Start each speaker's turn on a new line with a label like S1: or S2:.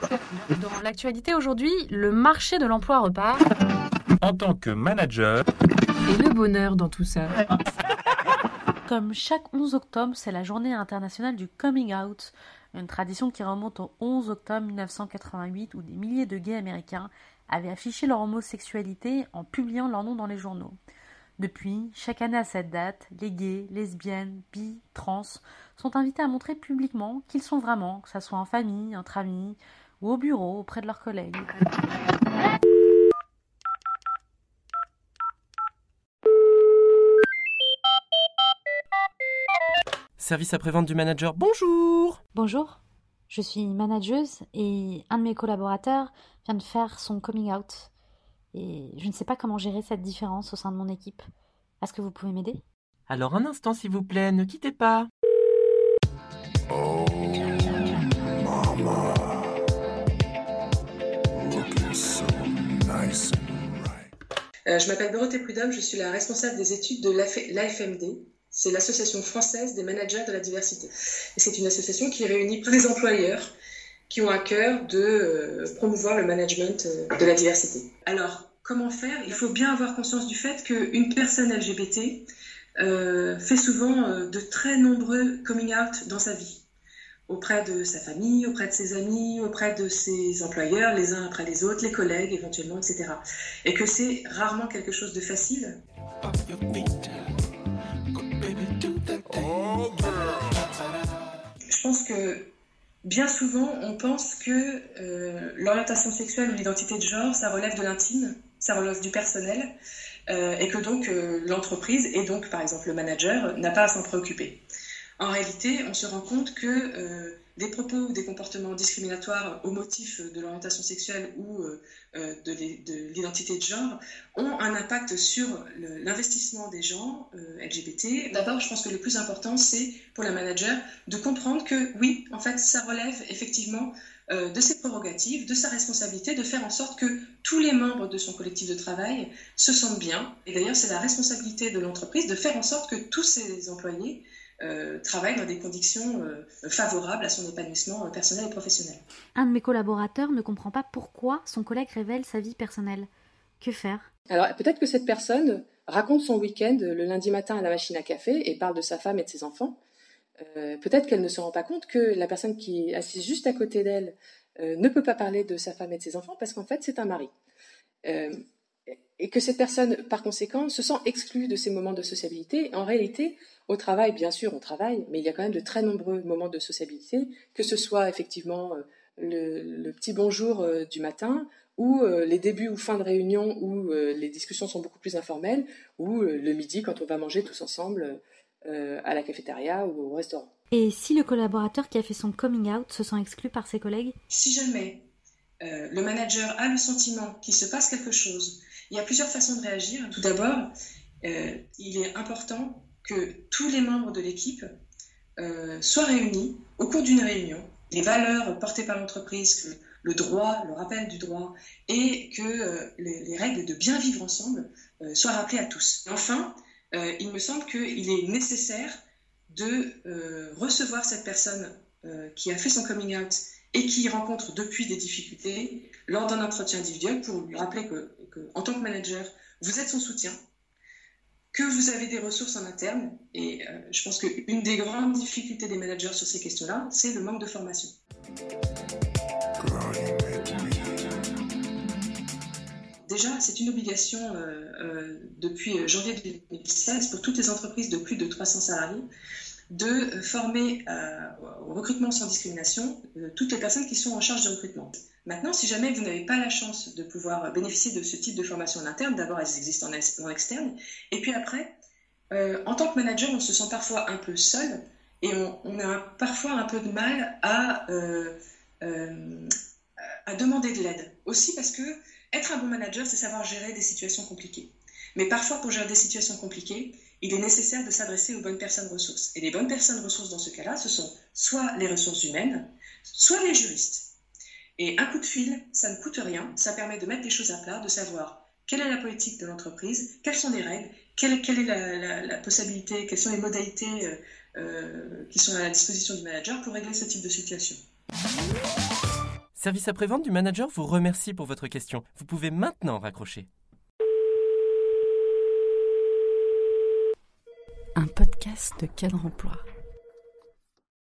S1: Dans l'actualité aujourd'hui, le marché de l'emploi repart.
S2: En tant que manager.
S3: Et le bonheur dans tout ça.
S1: Comme chaque 11 octobre, c'est la journée internationale du coming out, une tradition qui remonte au 11 octobre 1988 où des milliers de gays américains avaient affiché leur homosexualité en publiant leur nom dans les journaux. Depuis, chaque année à cette date, les gays, lesbiennes, bi, trans sont invités à montrer publiquement qu'ils sont vraiment, que ce soit en famille, entre amis ou au bureau auprès de leurs collègues.
S4: Service après-vente du manager, bonjour
S1: Bonjour, je suis manageuse et un de mes collaborateurs vient de faire son coming out. Et je ne sais pas comment gérer cette différence au sein de mon équipe. Est-ce que vous pouvez m'aider?
S4: Alors un instant s'il vous plaît, ne quittez pas.
S5: Oh,
S6: Euh, je m'appelle Dorothée Prudhomme, je suis la responsable des études de l'AFMD. C'est l'Association française des managers de la diversité. Et c'est une association qui réunit tous les employeurs qui ont à cœur de euh, promouvoir le management euh, de la diversité. Alors, comment faire? Il faut bien avoir conscience du fait qu'une personne LGBT fait souvent de très nombreux coming out dans sa vie auprès de sa famille, auprès de ses amis, auprès de ses employeurs, les uns après les autres, les collègues éventuellement, etc. Et que c'est rarement quelque chose de facile. Je pense que bien souvent, on pense que euh, l'orientation sexuelle ou l'identité de genre, ça relève de l'intime, ça relève du personnel, euh, et que donc euh, l'entreprise, et donc par exemple le manager, n'a pas à s'en préoccuper. En réalité, on se rend compte que euh, des propos ou des comportements discriminatoires au motif de l'orientation sexuelle ou euh, euh, de l'identité de genre ont un impact sur l'investissement des gens euh, LGBT. D'abord, je pense que le plus important, c'est pour la manager de comprendre que oui, en fait, ça relève effectivement euh, de ses prérogatives, de sa responsabilité, de faire en sorte que tous les membres de son collectif de travail se sentent bien. Et d'ailleurs, c'est la responsabilité de l'entreprise de faire en sorte que tous ses employés euh, travaillent dans des conditions euh, favorables à son épanouissement euh, personnel et professionnel.
S1: Un de mes collaborateurs ne comprend pas pourquoi son collègue révèle sa vie personnelle. Que faire?
S7: Alors peut-être que cette personne raconte son week-end le lundi matin à la machine à café et parle de sa femme et de ses enfants. Euh, peut-être qu'elle ne se rend pas compte que la personne qui est assise juste à côté d'elle euh, ne peut pas parler de sa femme et de ses enfants parce qu'en fait c'est un mari. Et que cette personne, par conséquent, se sent exclue de ces moments de sociabilité. En réalité, au travail, bien sûr, on travaille, mais il y a quand même de très nombreux moments de sociabilité, que ce soit effectivement euh, le, le petit bonjour euh, du matin, ou euh, les débuts ou fins de réunion où les discussions sont beaucoup plus informelles, ou le midi quand on va manger tous ensemble à la cafétéria ou au restaurant.
S1: Et si le collaborateur qui a fait son coming out se sent exclu par ses collègues?
S6: Si jamais euh, le manager a le sentiment qu'il se passe quelque chose, il y a plusieurs façons de réagir. Tout d'abord, euh, il est important que tous les membres de l'équipe euh, soient réunis au cours d'une réunion. Les valeurs portées par l'entreprise, le droit, le rappel du droit, et que les, les règles de bien vivre ensemble soient rappelées à tous. Enfin, il me semble qu'il est nécessaire de recevoir cette personne qui a fait son coming out et qui rencontre depuis des difficultés lors d'un entretien individuel pour lui rappeler que, en tant que manager, vous êtes son soutien, que vous avez des ressources en interne. Et euh, je pense qu'une des grandes difficultés des managers sur ces questions-là, c'est le manque de formation. Déjà, c'est une obligation euh, euh, depuis janvier 2016 pour toutes les entreprises de plus de 300 salariés de euh, former euh, au recrutement sans discrimination euh, toutes les personnes qui sont en charge du recrutement. Maintenant, si jamais vous n'avez pas la chance de pouvoir bénéficier de ce type de formation en interne, d'abord elles existent en, ex- en externe, et puis après, en tant que manager, on se sent parfois un peu seul et on, a parfois un peu de mal à, à demander de l'aide. Aussi parce que être un bon manager, c'est savoir gérer des situations compliquées. Mais parfois, pour gérer des situations compliquées, il est nécessaire de s'adresser aux bonnes personnes ressources. Et les bonnes personnes ressources dans ce cas-là, ce sont soit les ressources humaines, soit les juristes. Et un coup de fil, ça ne coûte rien, ça permet de mettre les choses à plat, de savoir quelle est la politique de l'entreprise, quelles sont les règles, quelle, est la, possibilité, quelles sont les modalités euh, euh, qui sont à la disposition du manager pour régler ce type de situation.
S4: Service après-vente du manager vous remercie pour votre question. Vous pouvez maintenant raccrocher.
S3: Un podcast de cadre emploi.